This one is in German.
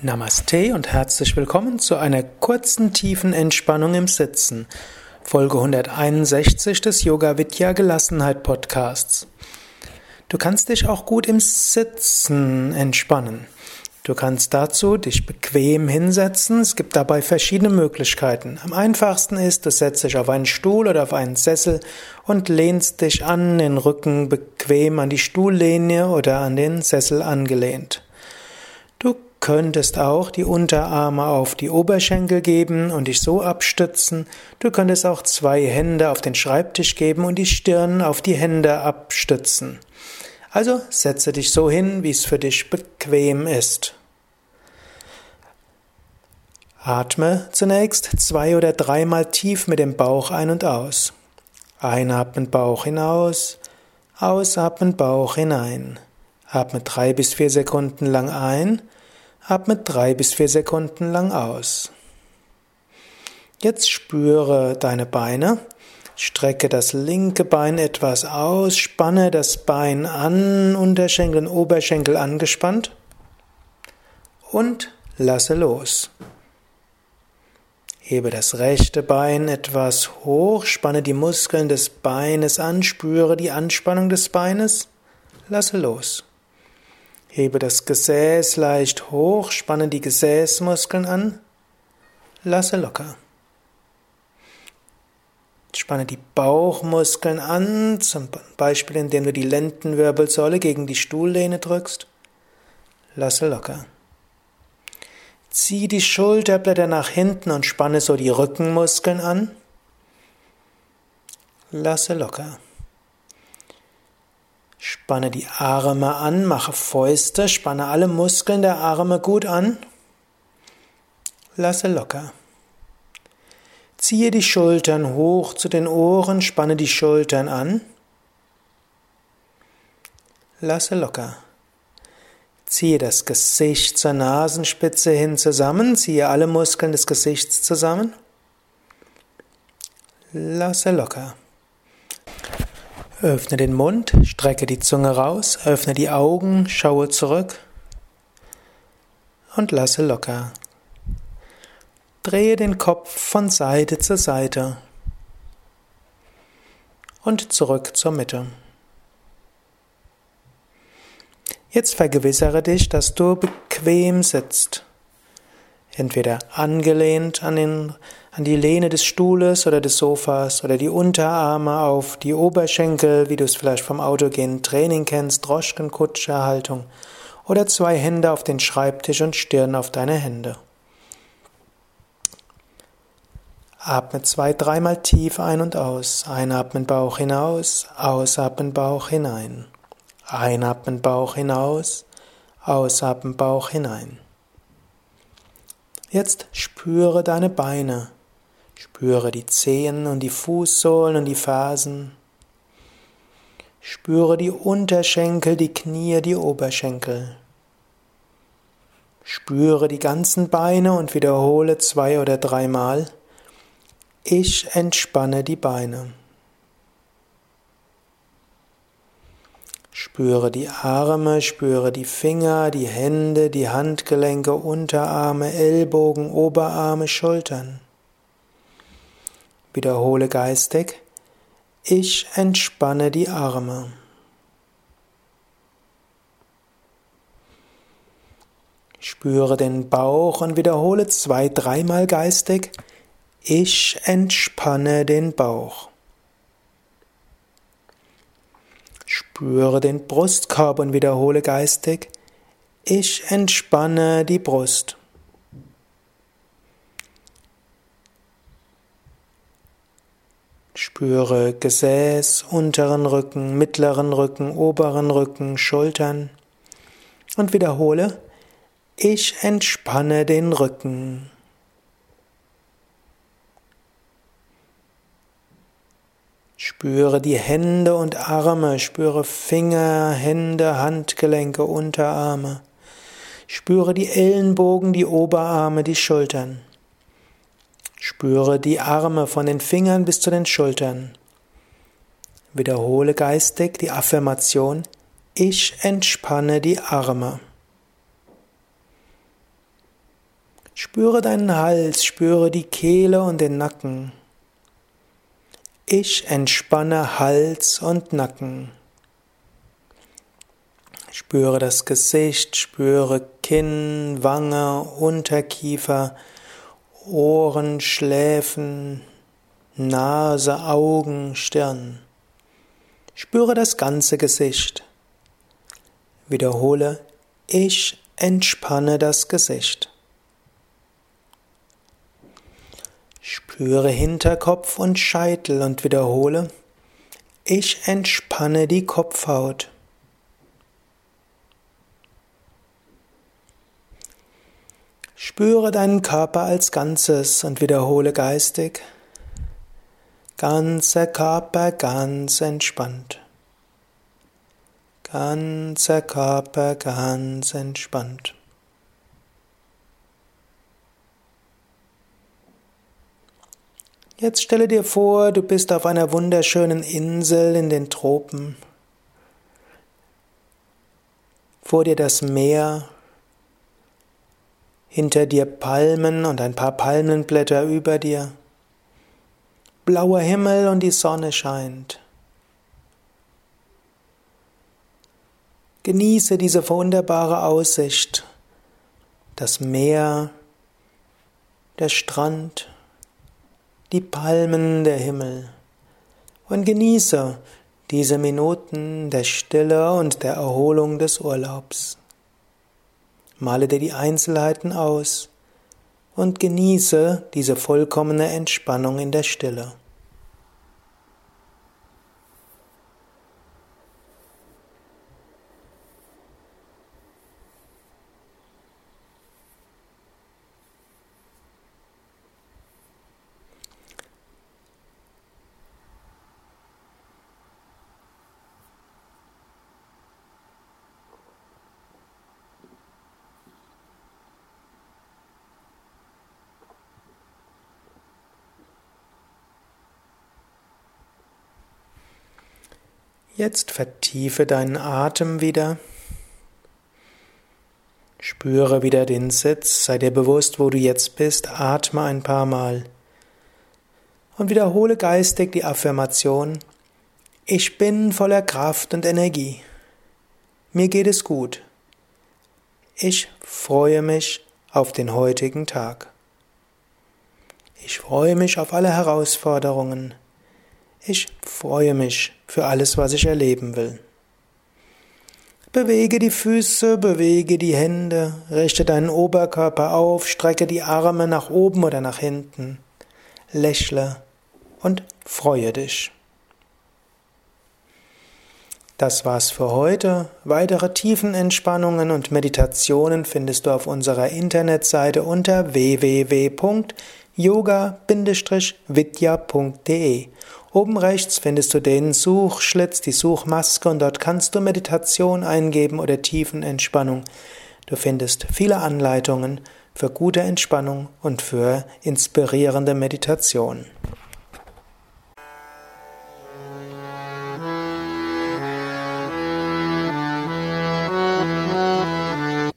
Namaste und herzlich willkommen zu einer kurzen tiefen Entspannung im Sitzen. Folge 161 des Yoga Vidya Gelassenheit Podcasts. Du kannst dich auch gut im Sitzen entspannen. Du kannst dazu dich bequem hinsetzen. Es gibt dabei verschiedene Möglichkeiten. Am einfachsten ist, du setzt dich auf einen Stuhl oder auf einen Sessel und lehnst dich an, den Rücken bequem an die Stuhllehne oder an den Sessel angelehnt. Könntest auch die Unterarme auf die Oberschenkel geben und dich so abstützen. Du könntest auch zwei Hände auf den Schreibtisch geben und die Stirn auf die Hände abstützen. Also setze dich so hin, wie es für dich bequem ist. Atme zunächst zwei oder dreimal tief mit dem Bauch ein und aus. Einatmen Bauch hinaus, ausatmen Bauch hinein. Atme drei bis vier Sekunden lang ein Atme drei bis vier Sekunden lang aus. Jetzt spüre deine Beine. Strecke das linke Bein etwas aus, spanne das Bein an, Unterschenkel und Oberschenkel angespannt und lasse los. Hebe das rechte Bein etwas hoch, spanne die Muskeln des Beines an, spüre die Anspannung des Beines, lasse los. Hebe das Gesäß leicht hoch, spanne die Gesäßmuskeln an, lasse locker. Spanne die Bauchmuskeln an, zum Beispiel indem du die Lendenwirbelsäule gegen die Stuhllehne drückst. Lasse locker. Zieh die Schulterblätter nach hinten und spanne so die Rückenmuskeln an. Lasse locker. Spanne die Arme an, mache Fäuste, spanne alle Muskeln der Arme gut an. Lasse locker. Ziehe die Schultern hoch zu den Ohren, spanne die Schultern an. Lasse locker. Ziehe das Gesicht zur Nasenspitze hin zusammen, ziehe alle Muskeln des Gesichts zusammen. Lasse locker. Öffne den Mund, strecke die Zunge raus, öffne die Augen, schaue zurück und lasse locker. Drehe den Kopf von Seite zu Seite und zurück zur Mitte. Jetzt vergewissere dich, dass du bequem sitzt entweder angelehnt an, den, an die Lehne des Stuhles oder des Sofas oder die Unterarme auf die Oberschenkel, wie du es vielleicht vom autogenen Training kennst, Droschkenkutscherhaltung, oder zwei Hände auf den Schreibtisch und Stirn auf deine Hände. Atme zwei, dreimal tief ein und aus. Einatmen Bauch hinaus, ausatmen Bauch hinein. Einatmen Bauch hinaus, ausatmen Bauch hinein. Jetzt spüre deine Beine. Spüre die Zehen und die Fußsohlen und die Fersen. Spüre die Unterschenkel, die Knie, die Oberschenkel. Spüre die ganzen Beine und wiederhole zwei oder dreimal. Ich entspanne die Beine. Spüre die Arme, spüre die Finger, die Hände, die Handgelenke, Unterarme, Ellbogen, Oberarme, Schultern. Wiederhole geistig, ich entspanne die Arme. Spüre den Bauch und wiederhole zwei, dreimal geistig, ich entspanne den Bauch. Spüre den Brustkorb und wiederhole geistig, ich entspanne die Brust. Spüre Gesäß, unteren Rücken, mittleren Rücken, oberen Rücken, Schultern und wiederhole, ich entspanne den Rücken. Spüre die Hände und Arme, spüre Finger, Hände, Handgelenke, Unterarme. Spüre die Ellenbogen, die Oberarme, die Schultern. Spüre die Arme von den Fingern bis zu den Schultern. Wiederhole geistig die Affirmation, ich entspanne die Arme. Spüre deinen Hals, spüre die Kehle und den Nacken. Ich entspanne Hals und Nacken. Spüre das Gesicht, spüre Kinn, Wange, Unterkiefer, Ohren, Schläfen, Nase, Augen, Stirn. Spüre das ganze Gesicht. Wiederhole, ich entspanne das Gesicht. Spüre Hinterkopf und Scheitel und wiederhole, ich entspanne die Kopfhaut. Spüre deinen Körper als Ganzes und wiederhole geistig, ganzer Körper ganz entspannt. Ganzer Körper ganz entspannt. Jetzt stelle dir vor, du bist auf einer wunderschönen Insel in den Tropen. Vor dir das Meer, hinter dir Palmen und ein paar Palmenblätter über dir. Blauer Himmel und die Sonne scheint. Genieße diese wunderbare Aussicht. Das Meer, der Strand, die Palmen der Himmel und genieße diese Minuten der Stille und der Erholung des Urlaubs. Male dir die Einzelheiten aus und genieße diese vollkommene Entspannung in der Stille. Jetzt vertiefe deinen Atem wieder. Spüre wieder den Sitz, sei dir bewusst, wo du jetzt bist, atme ein paar Mal und wiederhole geistig die Affirmation, ich bin voller Kraft und Energie. Mir geht es gut. Ich freue mich auf den heutigen Tag. Ich freue mich auf alle Herausforderungen. Ich freue mich für alles, was ich erleben will. Bewege die Füße, bewege die Hände, richte deinen Oberkörper auf, strecke die Arme nach oben oder nach hinten, lächle und freue dich. Das war's für heute. Weitere Tiefenentspannungen und Meditationen findest du auf unserer Internetseite unter www.yoga-vidya.de. Oben rechts findest du den Suchschlitz, die Suchmaske und dort kannst du Meditation eingeben oder Tiefenentspannung. Du findest viele Anleitungen für gute Entspannung und für inspirierende Meditation.